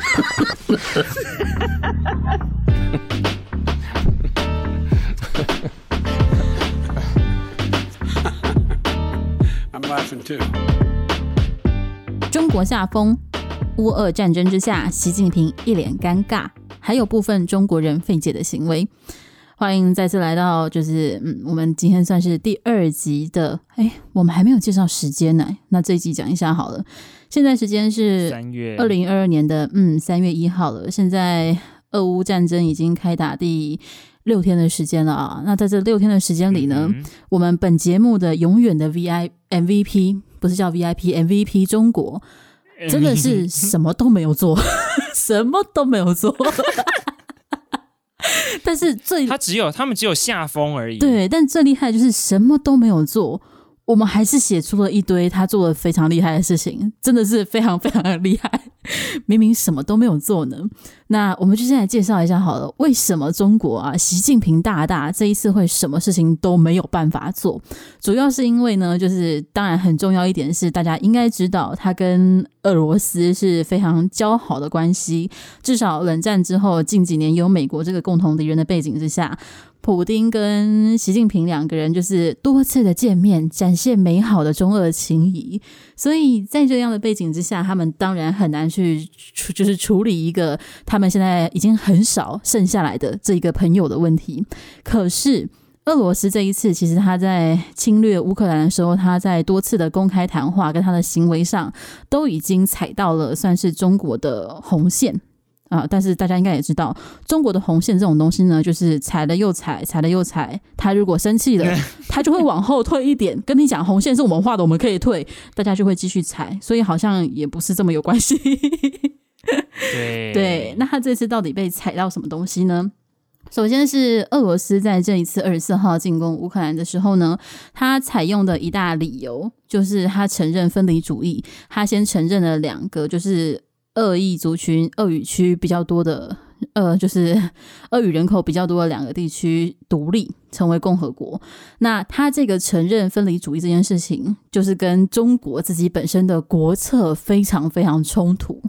I'm laughing too. 中国下风，乌俄战争之下，习近平一脸尴尬，还有部分中国人费解的行为。欢迎再次来到，就是嗯，我们今天算是第二集的，哎，我们还没有介绍时间呢，那这一集讲一下好了。现在时间是三月二零二二年的嗯三月一号了。现在俄乌战争已经开打第六天的时间了啊。那在这六天的时间里呢，嗯、我们本节目的永远的 V I M V P 不是叫 V I P M V P 中国，真的是什么都没有做，什么都没有做。但是最他只有他们只有下风而已。对，但最厉害的就是什么都没有做，我们还是写出了一堆他做的非常厉害的事情，真的是非常非常的厉害。明明什么都没有做呢。那我们就先来介绍一下好了，为什么中国啊，习近平大大这一次会什么事情都没有办法做？主要是因为呢，就是当然很重要一点是，大家应该知道，他跟俄罗斯是非常交好的关系。至少冷战之后，近几年有美国这个共同敌人的背景之下，普丁跟习近平两个人就是多次的见面，展现美好的中俄情谊。所以在这样的背景之下，他们当然很难去处，就是处理一个他。们现在已经很少剩下来的这一个朋友的问题。可是俄罗斯这一次，其实他在侵略乌克兰的时候，他在多次的公开谈话跟他的行为上，都已经踩到了算是中国的红线啊。但是大家应该也知道，中国的红线这种东西呢，就是踩了又踩，踩了又踩。他如果生气了，他就会往后退一点，跟你讲红线是我们画的，我们可以退，大家就会继续踩。所以好像也不是这么有关系。对 对，那他这次到底被踩到什么东西呢？首先是俄罗斯在这一次二十四号进攻乌克兰的时候呢，他采用的一大理由就是他承认分离主义。他先承认了两个，就是恶意族群、鄂语区比较多的，呃，就是 鄂语人口比较多的两个地区独立成为共和国。那他这个承认分离主义这件事情，就是跟中国自己本身的国策非常非常冲突。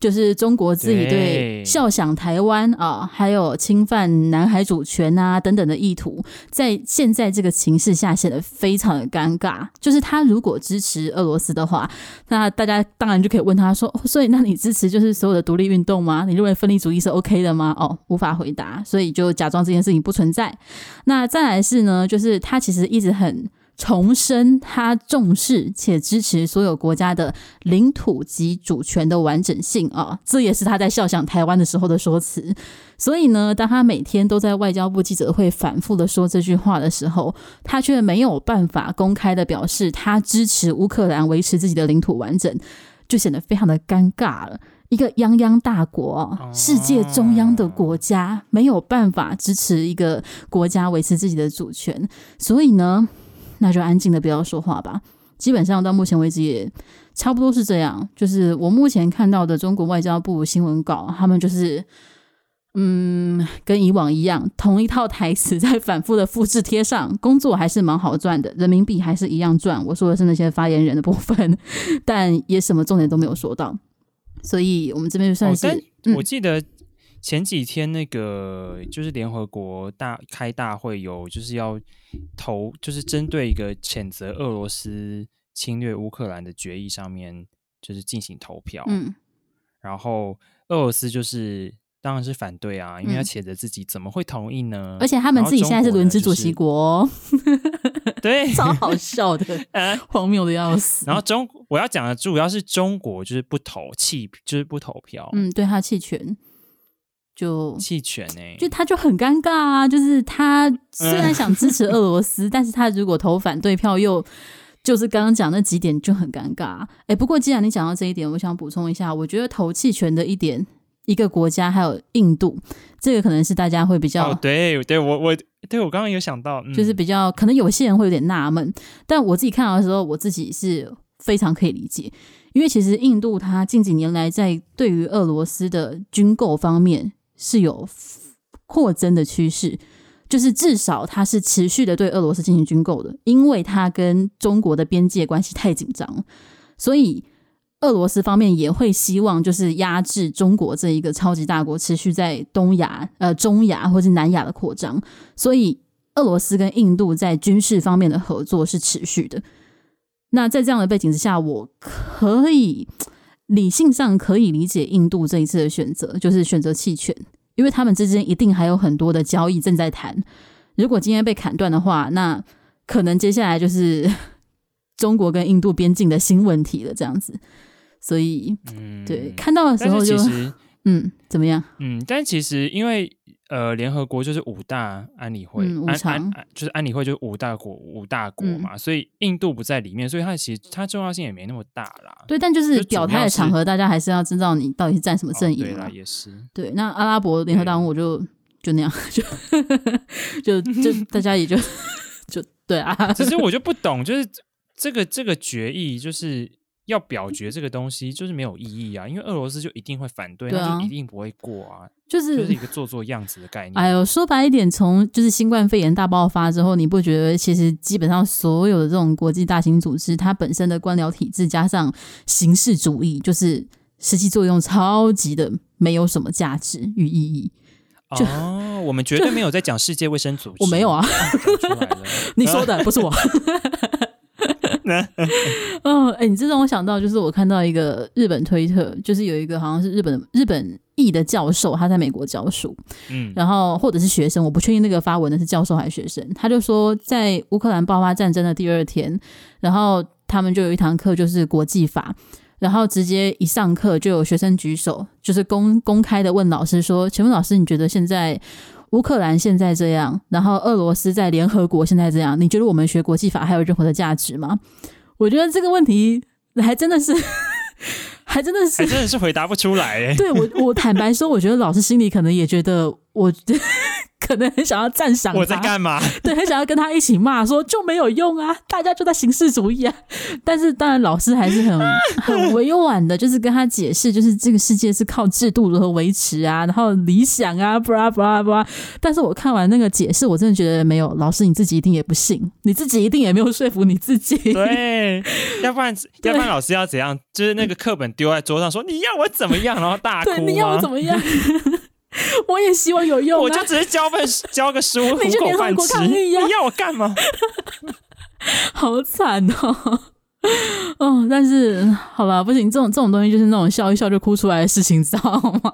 就是中国自己对笑想台湾啊，还有侵犯南海主权啊等等的意图，在现在这个情势下显得非常的尴尬。就是他如果支持俄罗斯的话，那大家当然就可以问他说：“所以那你支持就是所有的独立运动吗？你认为分离主义是 OK 的吗？”哦，无法回答，所以就假装这件事情不存在。那再来是呢，就是他其实一直很。重申他重视且支持所有国家的领土及主权的完整性啊，这也是他在笑想台湾的时候的说辞。所以呢，当他每天都在外交部记者会反复的说这句话的时候，他却没有办法公开的表示他支持乌克兰维持自己的领土完整，就显得非常的尴尬了。一个泱泱大国，世界中央的国家，没有办法支持一个国家维持自己的主权，所以呢。那就安静的不要说话吧。基本上到目前为止也差不多是这样。就是我目前看到的中国外交部新闻稿，他们就是嗯，跟以往一样，同一套台词在反复的复制贴上。工作还是蛮好赚的，人民币还是一样赚。我说的是那些发言人的部分，但也什么重点都没有说到。所以我们这边就算是，哦我记得。前几天那个就是联合国大开大会，有就是要投，就是针对一个谴责俄罗斯侵略乌克兰的决议上面，就是进行投票。嗯，然后俄罗斯就是当然是反对啊，因为他谴责自己怎么会同意呢？而且他们自己现在是轮值主席国哦，对，超好笑的，荒谬的要死。然后中我要讲的主要是中国就是不投弃，就是不投票。嗯，对他弃权。就弃权呢？就他就很尴尬啊！就是他虽然想支持 俄罗斯，嗯、但是他如果投反对票，又就是刚刚讲那几点就很尴尬。哎，不过既然你讲到这一点，我想补充一下，我觉得投弃权的一点，一个国家还有印度，这个可能是大家会比较、哦、对对，我我对我刚刚有想到，嗯、就是比较可能有些人会有点纳闷，但我自己看到的时候，我自己是非常可以理解，因为其实印度它近几年来在对于俄罗斯的军购方面。是有扩增的趋势，就是至少它是持续的对俄罗斯进行军购的，因为它跟中国的边界关系太紧张，所以俄罗斯方面也会希望就是压制中国这一个超级大国持续在东亚、呃中亚或是南亚的扩张，所以俄罗斯跟印度在军事方面的合作是持续的。那在这样的背景之下，我可以理性上可以理解印度这一次的选择，就是选择弃权，因为他们之间一定还有很多的交易正在谈。如果今天被砍断的话，那可能接下来就是 中国跟印度边境的新问题了，这样子。所以，嗯，对，看到的时候就，嗯，怎么样？嗯，但其实因为。呃，联合国就是五大安理会，嗯、安安就是安理会就是五大国五大国嘛，嗯、所以印度不在里面，所以它其实它重要性也没那么大啦。对，但就是表态的场合，大家还是要知道你到底是站什么阵营、哦。对啦，也是。对，那阿拉伯联合大公我就就那样，就就就大家也就 就对啊。只是我就不懂，就是这个这个决议就是。要表决这个东西就是没有意义啊，因为俄罗斯就一定会反对，那、啊、就一定不会过啊，就是就是一个做做样子的概念。哎呦，说白一点，从就是新冠肺炎大爆发之后，你不觉得其实基本上所有的这种国际大型组织，它本身的官僚体制加上形式主义，就是实际作用超级的没有什么价值与意义。就哦，我们绝对没有在讲世界卫生组织，我没有啊，你说的不是我。哦，哎、欸，你这让我想到，就是我看到一个日本推特，就是有一个好像是日本日本裔的教授，他在美国教书，嗯，然后或者是学生，我不确定那个发文的是教授还是学生，他就说在乌克兰爆发战争的第二天，然后他们就有一堂课就是国际法，然后直接一上课就有学生举手，就是公公开的问老师说：“请问老师，你觉得现在？”乌克兰现在这样，然后俄罗斯在联合国现在这样，你觉得我们学国际法还有任何的价值吗？我觉得这个问题还真的是，还真的是，还真的是回答不出来诶。对，我，我坦白说，我觉得老师心里可能也觉得我。可能很想要赞赏我在干嘛？对，很想要跟他一起骂，说就没有用啊，大家就在形式主义啊。但是当然，老师还是很 很委婉的，就是跟他解释，就是这个世界是靠制度如何维持啊，然后理想啊，布拉布拉布拉。但是我看完那个解释，我真的觉得没有老师你自己一定也不信，你自己一定也没有说服你自己。对，要不然要不然老师要怎样？就是那个课本丢在桌上，说你要我怎么样，然后大哭，你要我怎么样？我也希望有用，啊，我就只是交份交个书，糊口饭吃。你要我干嘛？好惨哦！哦，但是好吧，不行，这种这种东西就是那种笑一笑就哭出来的事情，知道吗？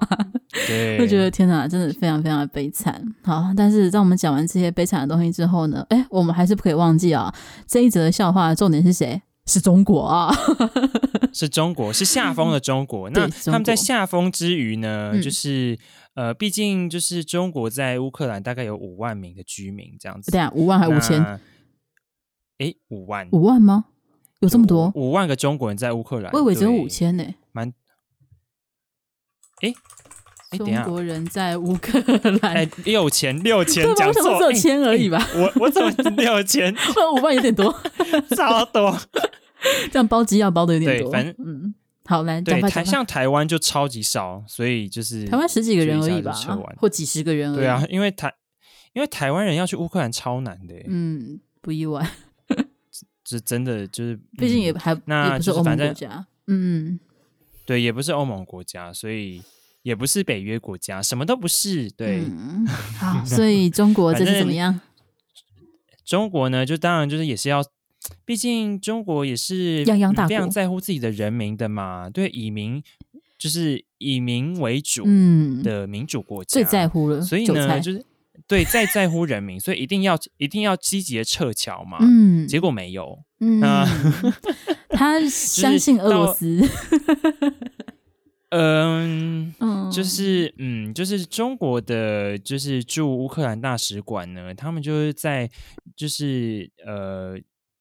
对，就觉得天哪，真的非常非常的悲惨。好，但是在我们讲完这些悲惨的东西之后呢，哎，我们还是不可以忘记啊，这一则的笑话的重点是谁？是中国啊，是中国，是下风的中国。那他们在下风之余呢，嗯、就是。呃，毕竟就是中国在乌克兰大概有五万名的居民这样子。对啊，五万还五千？哎，五万？五万吗？有这么多？五万个中国人在乌克兰，我以为只有五千呢。蛮……哎，中国人在乌克兰，哎，六千，六千，讲错，只有千而已吧？我我怎么六千？五万有点多，超多，这样包机要包的有点多。反正嗯。好来，对台像台湾就超级少，所以就是台湾十几个人而已吧，或几十个人而已。对啊，因为台因为台湾人要去乌克兰超难的，嗯，不意外。这真的就是，毕竟也还那也不是欧盟国家，嗯，对，也不是欧盟国家，所以也不是北约国家，什么都不是。对，好，所以中国这是怎么样？中国呢，就当然就是也是要。毕竟中国也是非常在乎自己的人民的嘛，对，以民就是以民为主的民主国家，最在乎了。所以呢，就是对再在乎人民，所以一定要一定要积极的撤侨嘛。嗯，结果没有。嗯，他 相信俄罗斯。嗯，就是嗯，就是中国的就是驻乌克兰大使馆呢，他们就是在就是呃。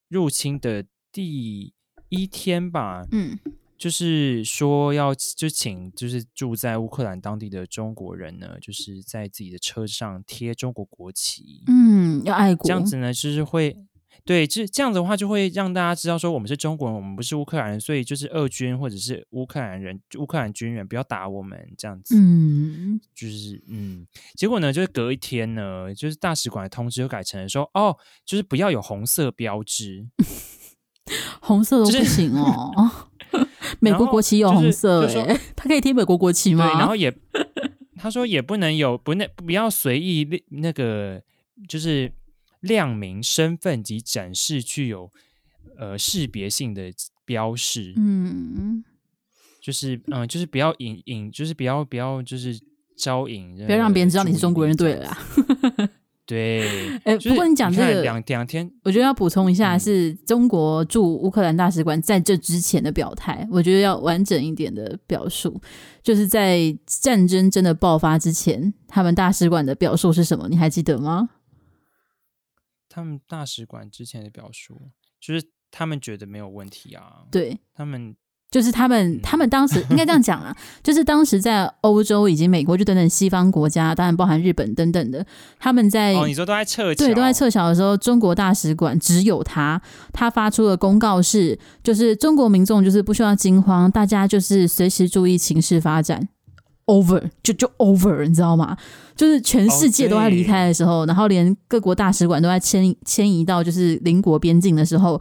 入侵的第一天吧，嗯，就是说要就请就是住在乌克兰当地的中国人呢，就是在自己的车上贴中国国旗，嗯，要爱国，这样子呢，就是会对，这这样子的话就会让大家知道说我们是中国人，我们不是乌克兰人，所以就是俄军或者是乌克兰人、乌克兰军人不要打我们这样子，嗯，就是嗯，结果呢，就是隔一天呢，就是大使馆的通知又改成了说哦，就是不要有红色标志，红色都不行哦。美国国旗有红色、欸，哎、就是，他可以贴美国国旗吗？对，然后也他说也不能有不那不要随意那个就是亮明身份及展示具有呃识别性的标识，嗯，就是嗯就是不要引引就是不要不要就是招引，不要让别人知道你是中国人，对了啦。对，哎、欸，不过你讲这个两两天，我觉得要补充一下，是中国驻乌克兰大使馆在这之前的表态，我觉得要完整一点的表述，就是在战争真的爆发之前，他们大使馆的表述是什么？你还记得吗？他们大使馆之前的表述，就是他们觉得没有问题啊，对他们。就是他们，他们当时应该这样讲啊，就是当时在欧洲以及美国，就等等西方国家，当然包含日本等等的，他们在哦，你说都在撤侨，对，都在撤侨的时候，中国大使馆只有他，他发出的公告是，就是中国民众就是不需要惊慌，大家就是随时注意情势发展，over 就就 over，你知道吗？就是全世界都在离开的时候，然后连各国大使馆都在迁迁移到就是邻国边境的时候。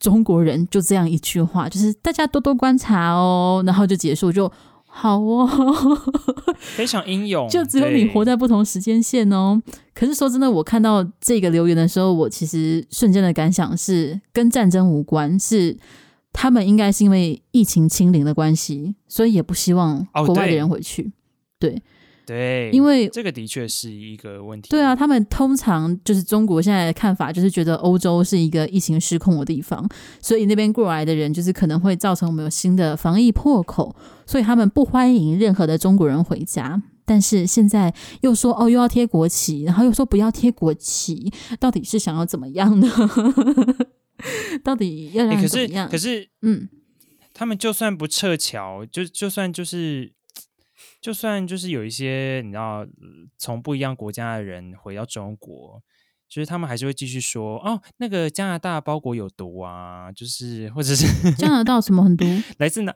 中国人就这样一句话，就是大家多多观察哦，然后就结束，就好哦，非常英勇。就只有你活在不同时间线哦。可是说真的，我看到这个留言的时候，我其实瞬间的感想是跟战争无关，是他们应该是因为疫情清零的关系，所以也不希望国外的人回去。哦、对。对对，因为这个的确是一个问题。对啊，他们通常就是中国现在的看法，就是觉得欧洲是一个疫情失控的地方，所以那边过来的人就是可能会造成我们有新的防疫破口，所以他们不欢迎任何的中国人回家。但是现在又说哦，又要贴国旗，然后又说不要贴国旗，到底是想要怎么样呢？到底要让怎么样？欸、可是，可是，嗯，他们就算不撤侨，就就算就是。就算就是有一些你知道从不一样国家的人回到中国，就是他们还是会继续说哦，那个加拿大包裹有毒啊，就是或者是 加拿大什么很毒？来自哪？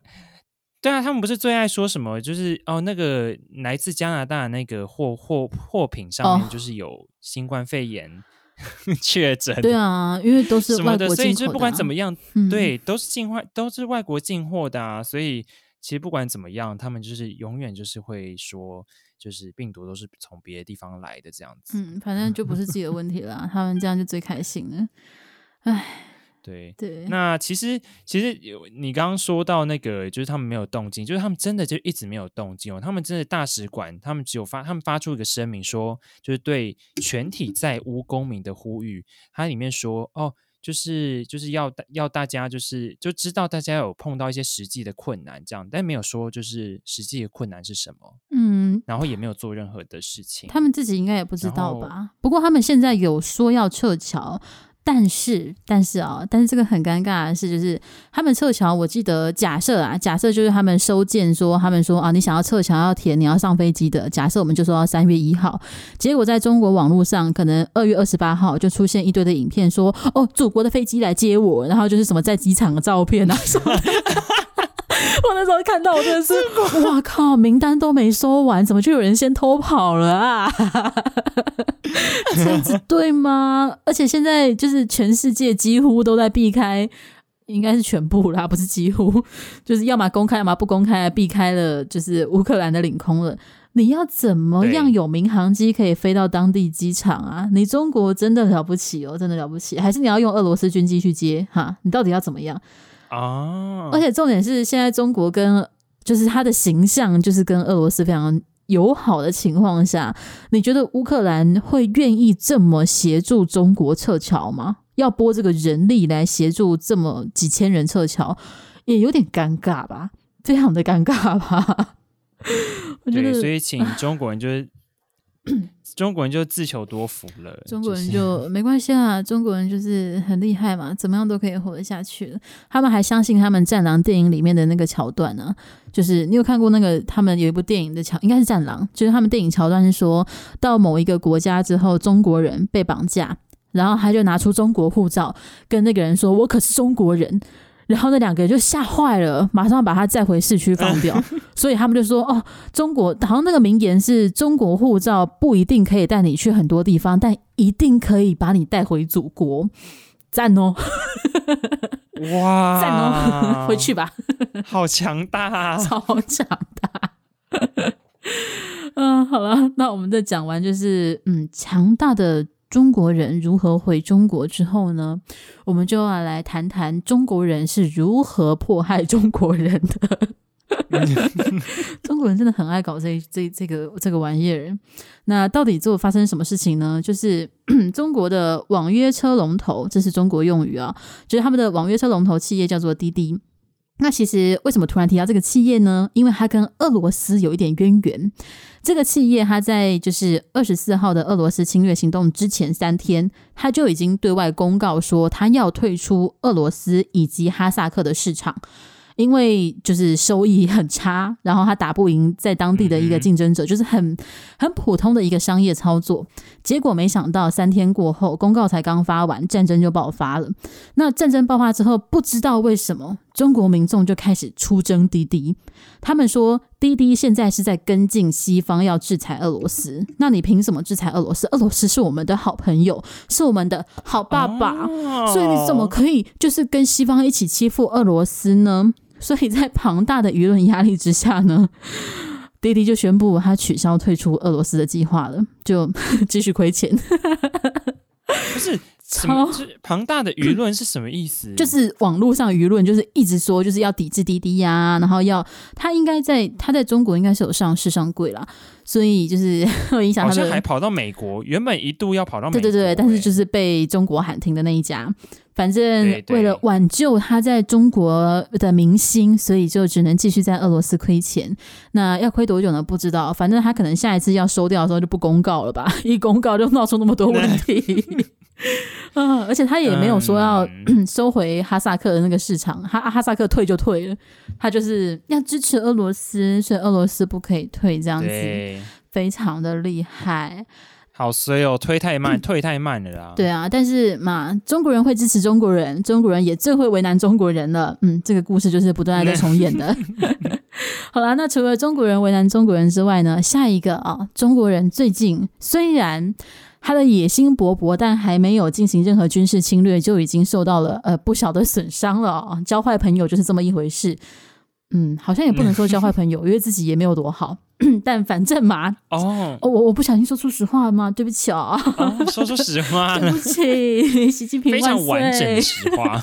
对啊，他们不是最爱说什么？就是哦，那个来自加拿大那个货货货品上面就是有新冠肺炎 确诊。对啊，因为都是外国进货的啊，所以就不管怎么样，嗯、对，都是进外，都是外国进货的啊，所以。其实不管怎么样，他们就是永远就是会说，就是病毒都是从别的地方来的这样子。嗯，反正就不是自己的问题了，他们这样就最开心了。唉，对对。那其实其实有你刚刚说到那个，就是他们没有动静，就是他们真的就一直没有动静哦。他们真的大使馆，他们只有发，他们发出一个声明说，就是对全体在乌公民的呼吁。它里面说哦。就是就是要要大家就是就知道大家有碰到一些实际的困难这样，但没有说就是实际的困难是什么，嗯，然后也没有做任何的事情，他们自己应该也不知道吧？不过他们现在有说要撤侨。但是，但是啊，但是这个很尴尬的事，就是他们撤侨，我记得假设啊，假设就是他们收件说，他们说啊，你想要撤侨要填，你要上飞机的。假设我们就说到三月一号，结果在中国网络上，可能二月二十八号就出现一堆的影片说，哦，祖国的飞机来接我，然后就是什么在机场的照片啊什么。我那时候看到，我真的是，哇靠！名单都没收完，怎么就有人先偷跑了啊？这样子对吗？而且现在就是全世界几乎都在避开，应该是全部啦，不是几乎，就是要么公开，要么不公开，避开了就是乌克兰的领空了。你要怎么样有民航机可以飞到当地机场啊？你中国真的了不起哦，真的了不起，还是你要用俄罗斯军机去接？哈，你到底要怎么样？哦，而且重点是，现在中国跟就是他的形象，就是跟俄罗斯非常友好的情况下，你觉得乌克兰会愿意这么协助中国撤侨吗？要拨这个人力来协助这么几千人撤侨，也有点尴尬吧？非常的尴尬吧？我觉得，所以请中国人就是。中国人就自求多福了，中国人就 没关系啊，中国人就是很厉害嘛，怎么样都可以活得下去。他们还相信他们《战狼》电影里面的那个桥段呢，就是你有看过那个他们有一部电影的桥，应该是《战狼》，就是他们电影桥段是说到某一个国家之后，中国人被绑架，然后他就拿出中国护照跟那个人说：“我可是中国人。”然后那两个人就吓坏了，马上把他载回市区放掉。所以他们就说：“哦，中国好像那个名言是中国护照不一定可以带你去很多地方，但一定可以把你带回祖国。”赞哦！哇，赞哦，回去吧，好强大啊，超强大。嗯，好了，那我们再讲完，就是嗯，强大的中国人如何回中国之后呢，我们就要来谈谈中国人是如何迫害中国人的。中国人真的很爱搞这这这个这个玩意儿。那到底做发生什么事情呢？就是 中国的网约车龙头，这是中国用语啊，就是他们的网约车龙头企业叫做滴滴。那其实为什么突然提到这个企业呢？因为它跟俄罗斯有一点渊源。这个企业它在就是二十四号的俄罗斯侵略行动之前三天，它就已经对外公告说，它要退出俄罗斯以及哈萨克的市场。因为就是收益很差，然后它打不赢在当地的一个竞争者，就是很很普通的一个商业操作。结果没想到三天过后，公告才刚发完，战争就爆发了。那战争爆发之后，不知道为什么中国民众就开始出征滴滴。他们说滴滴现在是在跟进西方要制裁俄罗斯。那你凭什么制裁俄罗斯？俄罗斯是我们的好朋友，是我们的好爸爸，所以你怎么可以就是跟西方一起欺负俄罗斯呢？所以在庞大的舆论压力之下呢，滴滴就宣布他取消退出俄罗斯的计划了，就 继续亏钱。不是，超庞大的舆论是什么意思？就 是网络上舆论就是一直说就是要抵制滴滴呀、啊，然后要他应该在他在中国应该是有上市上柜啦，所以就是 会影响他的。好像还跑到美国，原本一度要跑到美国，对对对，但是就是被中国喊停的那一家。反正为了挽救他在中国的明星，所以就只能继续在俄罗斯亏钱。那要亏多久呢？不知道。反正他可能下一次要收掉的时候就不公告了吧？一公告就闹出那么多问题。嗯，而且他也没有说要 收回哈萨克的那个市场，哈哈萨克退就退了，他就是要支持俄罗斯，所以俄罗斯不可以退，这样子非常的厉害。好衰哦，推太慢，退太慢了啦。对啊，但是嘛，中国人会支持中国人，中国人也最会为难中国人了。嗯，这个故事就是不断在重演的。好啦，那除了中国人为难中国人之外呢，下一个啊，中国人最近虽然他的野心勃勃，但还没有进行任何军事侵略，就已经受到了呃不小的损伤了啊。交坏朋友就是这么一回事。嗯，好像也不能说交坏朋友，因为自己也没有多好。但反正嘛，哦，我我不小心说出实话了吗？对不起啊，哦，说出实话，对不起，习近平非常完整的实话。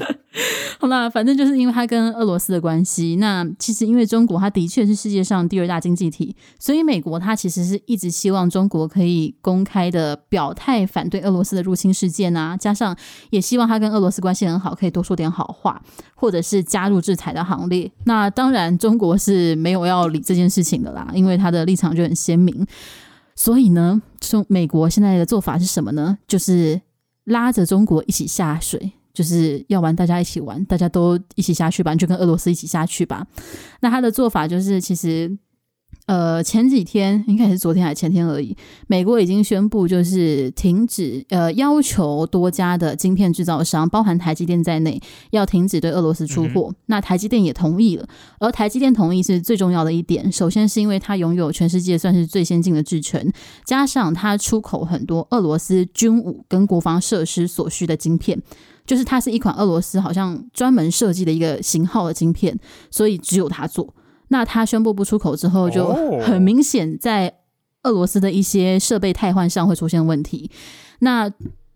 好啦，反正就是因为他跟俄罗斯的关系。那其实因为中国，它的确是世界上第二大经济体，所以美国它其实是一直希望中国可以公开的表态反对俄罗斯的入侵事件啊，加上也希望他跟俄罗斯关系很好，可以多说点好话，或者是加入制裁的行列。那当然，中国是没有要理这件事情的啦，因为他的立场就很鲜明，所以呢，中美国现在的做法是什么呢？就是拉着中国一起下水，就是要玩，大家一起玩，大家都一起下去吧，就跟俄罗斯一起下去吧。那他的做法就是，其实。呃，前几天应该是昨天还是前天而已，美国已经宣布就是停止，呃，要求多家的晶片制造商，包含台积电在内，要停止对俄罗斯出货。嗯。那台积电也同意了，而台积电同意是最重要的一点。首先是因为它拥有全世界算是最先进的制程，加上它出口很多俄罗斯军武跟国防设施所需的晶片，就是它是一款俄罗斯好像专门设计的一个型号的晶片，所以只有它做。那他宣布不出口之后，就很明显在俄罗斯的一些设备汰换上会出现问题。那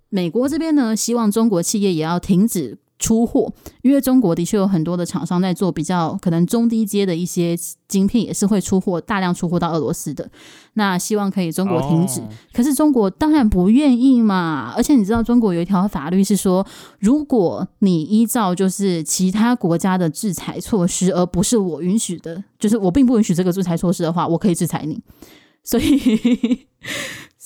美国这边呢，希望中国企业也要停止。出货，因为中国的确有很多的厂商在做比较可能中低阶的一些晶片，也是会出货大量出货到俄罗斯的。那希望可以中国停止，哦、可是中国当然不愿意嘛。而且你知道，中国有一条法律是说，如果你依照就是其他国家的制裁措施，而不是我允许的，就是我并不允许这个制裁措施的话，我可以制裁你。所以。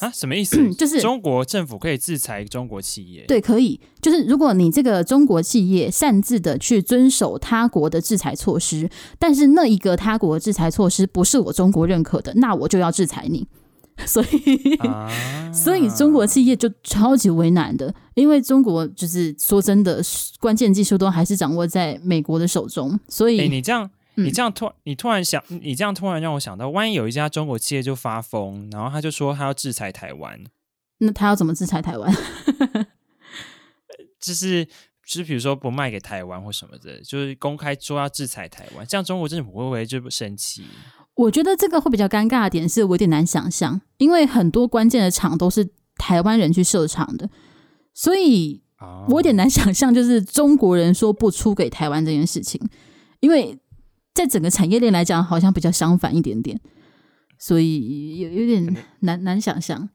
啊，什么意思？就是中国政府可以制裁中国企业？对，可以。就是如果你这个中国企业擅自的去遵守他国的制裁措施，但是那一个他国制裁措施不是我中国认可的，那我就要制裁你。所以，啊、所以中国企业就超级为难的，因为中国就是说真的，关键技术都还是掌握在美国的手中。所以，欸、你这样。你这样突，你突然想，你这样突然让我想到，万一有一家中国企业就发疯，然后他就说他要制裁台湾，那他要怎么制裁台湾？就是就是比如说不卖给台湾或什么的，就是公开说要制裁台湾，这样中国政府会不会就不生气？我觉得这个会比较尴尬的点是我有点难想象，因为很多关键的厂都是台湾人去设厂的，所以我有点难想象，就是中国人说不出给台湾这件事情，因为在整个产业链来讲，好像比较相反一点点，所以有有点难难想象。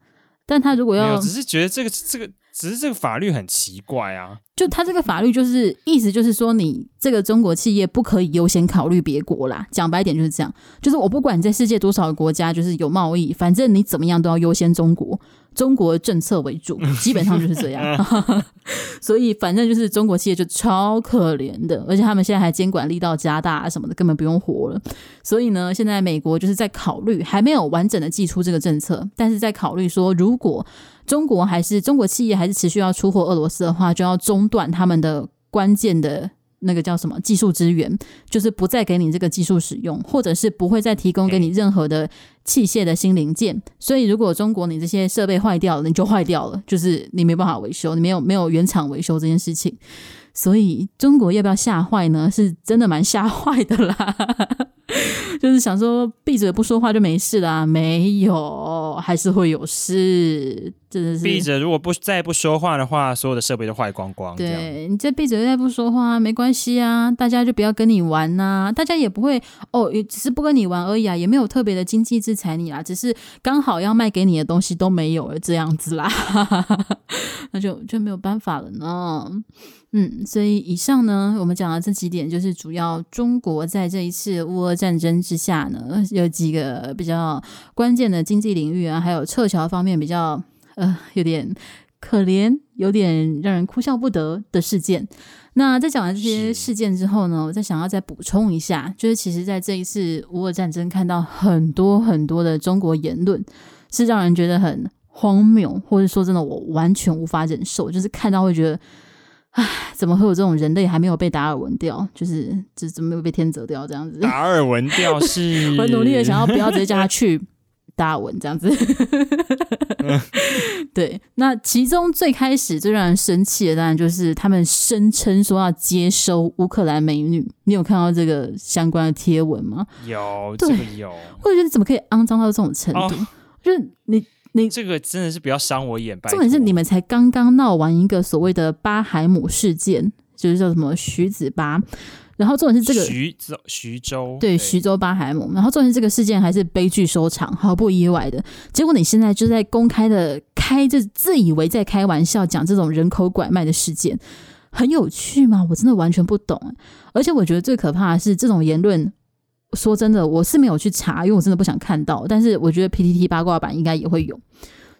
但他如果要，只是觉得这个这个。只是这个法律很奇怪啊，就他这个法律就是意思就是说，你这个中国企业不可以优先考虑别国啦。讲白点就是这样，就是我不管你在世界多少个国家，就是有贸易，反正你怎么样都要优先中国。中国政策为主，基本上就是这样。所以反正就是中国企业就超可怜的，而且他们现在还监管力道加大什么的，根本不用活了。所以呢，现在美国就是在考虑，还没有完整的寄出这个政策，但是在考虑说，如果中国还是中国企业还是持续要出货俄罗斯的话，就要中断他们的关键的。那个叫什么技术资源，就是不再给你这个技术使用，或者是不会再提供给你任何的器械的新零件。所以，如果中国你这些设备坏掉了，你就坏掉了，就是你没办法维修，你没有没有原厂维修这件事情。所以，中国要不要吓坏呢？是真的蛮吓 坏的啦。就是想说闭嘴不说话就没事啦，没有，还是会有事，真的是闭着。如果不再不说话的话，所有的设备都坏光光。对，你这闭嘴再不说话没关系啊，大家就不要跟你玩呐、啊，大家也不会哦，也只是不跟你玩而已啊，也没有特别的经济制裁你啦，只是刚好要卖给你的东西都没有了这样子啦，那就就没有办法了呢。嗯，所以以上呢，我们讲的这几点，就是主要中国在这一次乌俄战争之下呢，有几个比较关键的经济领域啊，还有撤侨方面比较呃有点可怜、有点让人哭笑不得的事件。那在讲完这些事件之后呢，我再想要再补充一下，就是其实在这一次乌俄战争看到很多很多的中国言论，是让人觉得很荒谬，或者说真的我完全无法忍受，就是看到会觉得。唉，怎么会有这种人类还没有被达尔文掉？就是这怎么没有被天择掉？这样子，达尔文掉 是我努力的想要不要直接叫他去达尔文这样子。对，那其中最开始最让人生气的当然就是他们声称说要接收乌克兰美女。你有看到这个相关的贴文吗？有，对，这个有。或者觉得怎么可以肮脏到这种程度？哦、就是你。你这个真的是比较伤我眼。重点是你们才刚刚闹完一个所谓的巴海姆事件，就是叫什么徐子巴，然后重点是这个徐州徐州对，对徐州巴海姆，然后重点是这个事件还是悲剧收场，毫不意外的。结果你现在就在公开的开这自以为在开玩笑讲这种人口拐卖的事件，很有趣吗？我真的完全不懂。而且我觉得最可怕的是这种言论。说真的，我是没有去查，因为我真的不想看到。但是我觉得 PTT 八卦版应该也会有，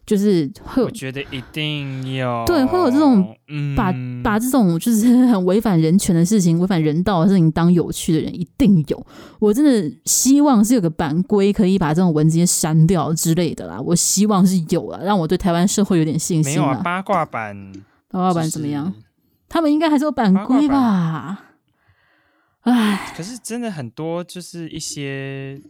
就是会有。我觉得一定有。对，会有这种把、嗯、把这种就是很违反人权的事情、违反人道的事情当有趣的人，一定有。我真的希望是有个版规可以把这种文字删掉之类的啦。我希望是有了，让我对台湾社会有点信心。没有啊，八卦版，八卦版怎么样？他们应该还是有版规吧？唉，可是真的很多，就是一些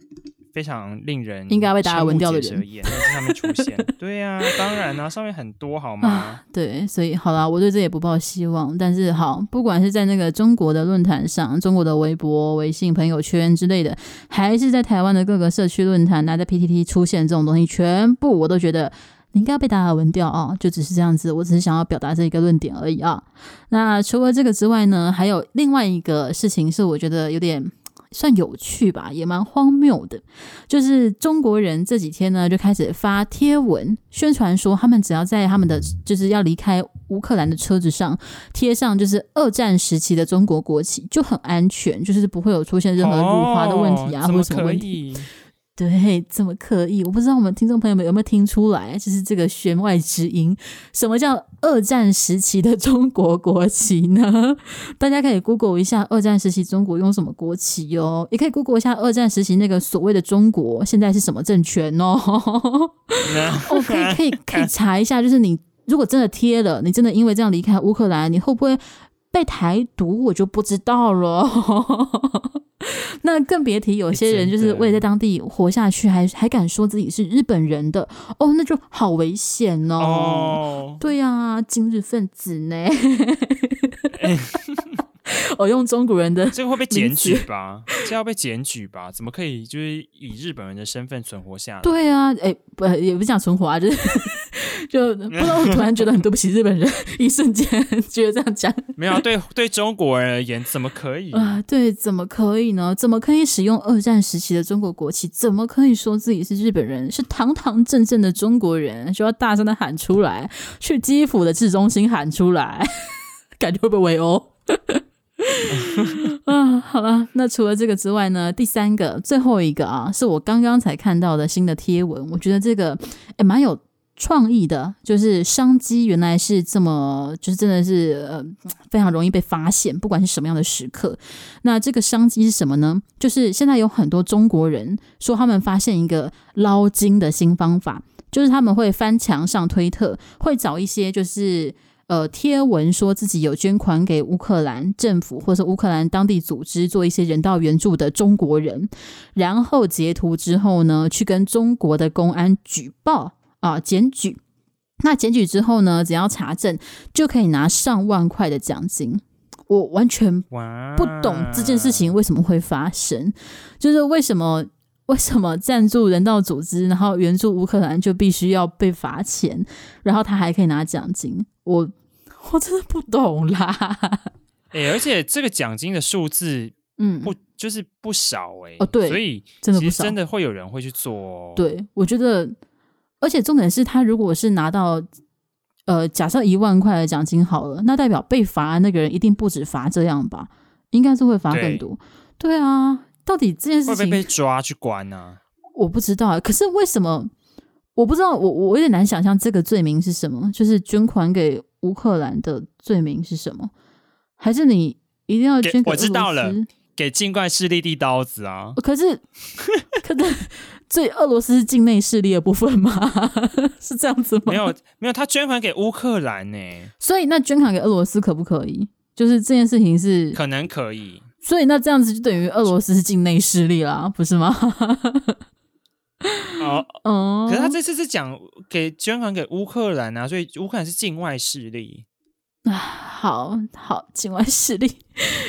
非常令人应该被大家闻掉的人也在上面出现。对呀、啊，当然啊，上面很多好吗、啊？对，所以好啦，我对这也不抱希望。但是好，不管是在那个中国的论坛上、中国的微博、微信朋友圈之类的，还是在台湾的各个社区论坛，那在 PTT 出现这种东西，全部我都觉得。你应该被达尔文掉啊，就只是这样子。我只是想要表达这一个论点而已啊。那除了这个之外呢，还有另外一个事情是我觉得有点算有趣吧，也蛮荒谬的。就是中国人这几天呢就开始发贴文宣传说，他们只要在他们的就是要离开乌克兰的车子上贴上就是二战时期的中国国旗，就很安全，就是不会有出现任何辱华的问题啊，或者什么问题。对，这么刻意，我不知道我们听众朋友们有没有听出来，就是这个弦外之音。什么叫二战时期的中国国旗呢？大家可以 Google 一下二战时期中国用什么国旗哦，也可以 Google 一下二战时期那个所谓的中国现在是什么政权哦。哦，可以可以可以查一下，就是你如果真的贴了，你真的因为这样离开乌克兰，你会不会被台独？我就不知道了。那更别提有些人就是为了在当地活下去，还还敢说自己是日本人的哦，那就好危险哦。哦对呀、啊，今日分子呢？我用中国人的，这个会被检举吧？这要被检举吧？怎么可以就是以日本人的身份存活下来？对啊，哎，不也不是讲存活啊，就是 就不知道，我突然觉得很对不起日本人，一瞬间觉得这样讲没有对对中国人而言怎么可以啊、对，怎么可以呢？怎么可以使用二战时期的中国国旗？怎么可以说自己是日本人？是堂堂正正的中国人，就要大声的喊出来，去基辅的市中心喊出来，感觉会不会围殴？啊，好了，那除了这个之外呢？第三个、最后一个啊，是我刚刚才看到的新的贴文，我觉得这个诶蛮有创意的，就是商机原来是这么，就是真的是呃非常容易被发现，不管是什么样的时刻。那这个商机是什么呢？就是现在有很多中国人说他们发现一个捞金的新方法，就是他们会翻墙上推特，会找一些就是。呃，贴文说自己有捐款给乌克兰政府或者乌克兰当地组织做一些人道援助的中国人，然后截图之后呢，去跟中国的公安举报啊，检举。那检举之后呢，只要查证就可以拿上万块的奖金。我完全不懂这件事情为什么会发生，就是为什么为什么赞助人道组织，然后援助乌克兰就必须要被罚钱，然后他还可以拿奖金？我。我真的不懂啦，哎、欸，而且这个奖金的数字，嗯，不就是不少哎、欸，哦对，所以真的不少，真的会有人会去做、哦。对，我觉得，而且重点是他如果是拿到，呃，假设一万块的奖金好了，那代表被罚那个人一定不止罚这样吧？应该是会罚更多。对，对啊，到底这件事情被抓去关呢、啊？我不知道啊，可是为什么？我不知道，我我有点难想象这个罪名是什么，就是捐款给。乌克兰的罪名是什么？还是你一定要捐？我知道了，给境外势力递刀子啊！可是，可是，这俄罗斯是境内势力的部分吗？是这样子吗？没有，没有，他捐款给乌克兰呢。所以，那捐款给俄罗斯可不可以？就是这件事情是可能可以。所以，那这样子就等于俄罗斯是境内势力啦，不是吗？哦哦，可是他这次是讲给捐款给乌克兰啊，所以乌克兰是境外势力啊。好好，境外势力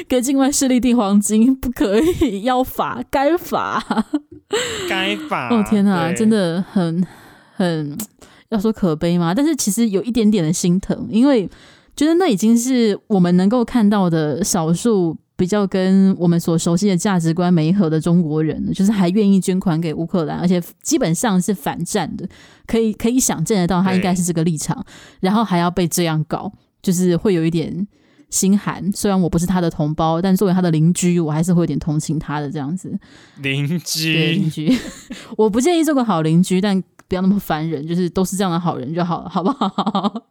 给境外势力递黄金不可以，要罚，该罚，该吧。哦天哪，真的很很要说可悲吗？但是其实有一点点的心疼，因为觉得那已经是我们能够看到的少数。比较跟我们所熟悉的价值观没合的中国人，就是还愿意捐款给乌克兰，而且基本上是反战的，可以可以想见得到他应该是这个立场，然后还要被这样搞，就是会有一点心寒。虽然我不是他的同胞，但作为他的邻居，我还是会有点同情他的这样子。邻居，邻居，我不建议做个好邻居，但不要那么烦人，就是都是这样的好人就好了，好不好？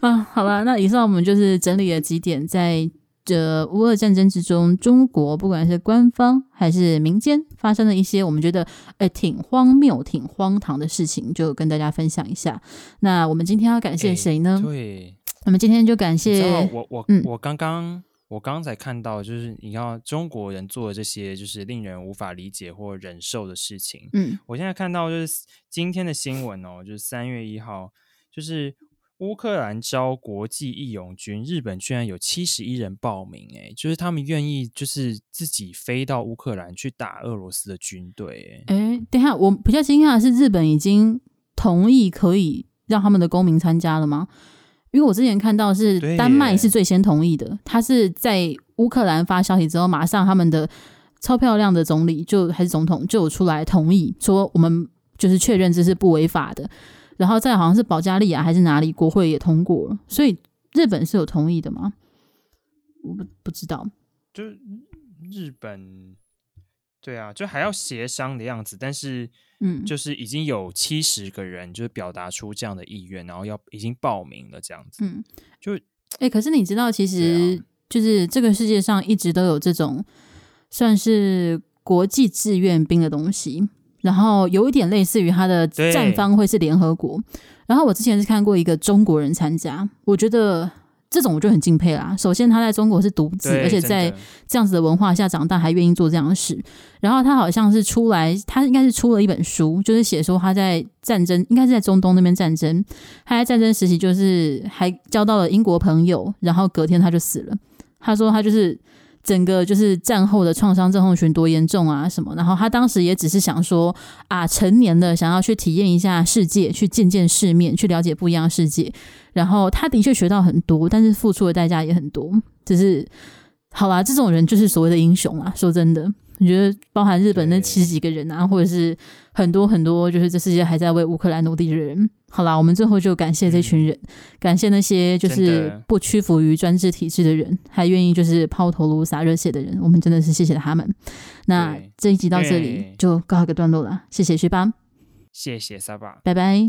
啊，好了，那以上我们就是整理了几点在。这乌俄战争之中，中国不管是官方还是民间，发生的一些我们觉得哎挺荒谬、挺荒唐的事情，就跟大家分享一下。那我们今天要感谢谁呢？对，我们今天就感谢我我我刚刚我刚才看到，就是你看中国人做的这些，就是令人无法理解或忍受的事情。嗯，我现在看到就是今天的新闻哦，就是三月一号，就是。乌克兰招国际义勇军，日本居然有七十一人报名，哎，就是他们愿意就是自己飞到乌克兰去打俄罗斯的军队，哎，哎，等一下，我比较惊讶的是日本已经同意可以让他们的公民参加了吗？因为我之前看到是丹麦是最先同意的，他是在乌克兰发消息之后，马上他们的超漂亮的总理就还是总统就有出来同意，说我们就是确认这是不违法的。然后再好像是保加利亚还是哪里国会也通过了，所以日本是有同意的吗？我不不知道，就日本，对啊，就还要协商的样子，但是嗯，就是已经有七十个人就是表达出这样的意愿，然后要已经报名了这样子，嗯，就。哎，可是你知道，其实就是这个世界上一直都有这种算是国际志愿兵的东西。然后有一点类似于他的战方会是联合国，然后我之前是看过一个中国人参加，我觉得这种我就很敬佩啦。首先他在中国是独子，而且在这样子的文化下长大，还愿意做这样的事。然后他好像是出来，他应该是出了一本书，就是写说他在战争，应该是在中东那边战争，他在战争时期就是还交到了英国朋友，然后隔天他就死了。他说他就是。整个就是战后的创伤症候群多严重啊什么，然后他当时也只是想说啊，成年了想要去体验一下世界，去见见世面，去了解不一样的世界。然后他的确学到很多，但是付出的代价也很多。只是好啦，这种人就是所谓的英雄啊，说真的。你觉得包含日本那七十几个人啊，或者是很多很多，就是这世界还在为乌克兰努力的人。好啦，我们最后就感谢这群人，嗯、感谢那些就是不屈服于专制体制的人，还愿意就是抛头颅洒热血的人。我们真的是谢谢他们。那这一集到这里就告一个段落了，谢谢薛巴，谢谢沙巴，拜拜。